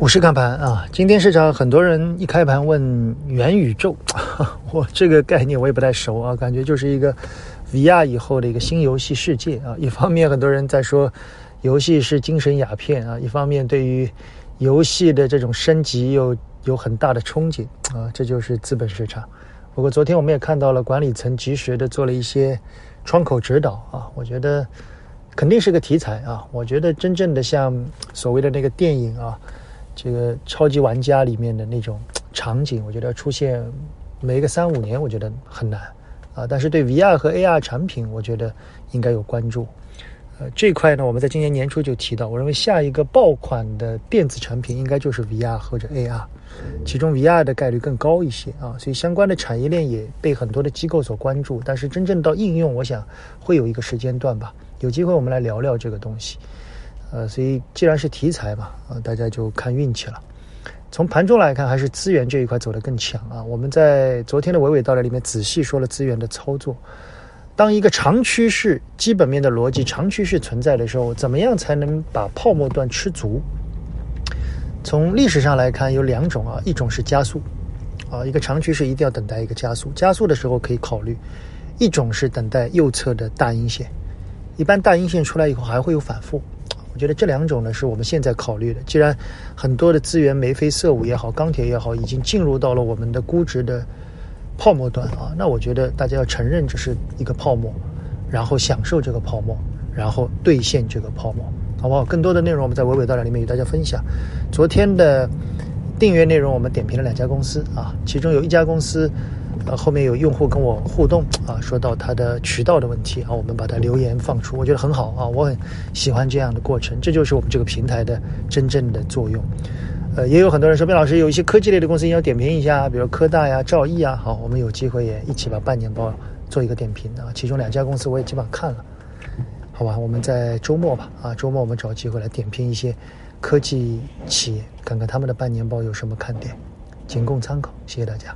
我是看盘啊，今天市场很多人一开盘问元宇宙，我这个概念我也不太熟啊，感觉就是一个 VR 以后的一个新游戏世界啊。一方面很多人在说游戏是精神鸦片啊，一方面对于游戏的这种升级又有很大的憧憬啊，这就是资本市场。不过昨天我们也看到了管理层及时的做了一些窗口指导啊，我觉得肯定是个题材啊。我觉得真正的像所谓的那个电影啊。这个超级玩家里面的那种场景，我觉得要出现没个三五年，我觉得很难啊。但是对 VR 和 AR 产品，我觉得应该有关注。呃，这块呢，我们在今年年初就提到，我认为下一个爆款的电子产品应该就是 VR 或者 AR，其中 VR 的概率更高一些啊。所以相关的产业链也被很多的机构所关注，但是真正到应用，我想会有一个时间段吧。有机会我们来聊聊这个东西。呃，所以既然是题材嘛，啊，大家就看运气了。从盘中来看，还是资源这一块走得更强啊。我们在昨天的娓娓道来里面仔细说了资源的操作。当一个长趋势、基本面的逻辑长趋势存在的时候，怎么样才能把泡沫段吃足？从历史上来看，有两种啊，一种是加速，啊，一个长趋势一定要等待一个加速，加速的时候可以考虑；一种是等待右侧的大阴线，一般大阴线出来以后还会有反复。我觉得这两种呢是我们现在考虑的。既然很多的资源眉飞色舞也好，钢铁也好，已经进入到了我们的估值的泡沫段啊，那我觉得大家要承认这是一个泡沫，然后享受这个泡沫，然后兑现这个泡沫，好不好？更多的内容我们在娓娓道来里面与大家分享。昨天的订阅内容我们点评了两家公司啊，其中有一家公司。呃，后面有用户跟我互动啊，说到他的渠道的问题啊，我们把它留言放出，我觉得很好啊，我很喜欢这样的过程，这就是我们这个平台的真正的作用。呃，也有很多人说，边老师有一些科技类的公司你要点评一下，比如科大呀、兆易啊，好，我们有机会也一起把半年报做一个点评啊。其中两家公司我也基本上看了，好吧，我们在周末吧，啊，周末我们找机会来点评一些科技企业，看看他们的半年报有什么看点，仅供参考，谢谢大家。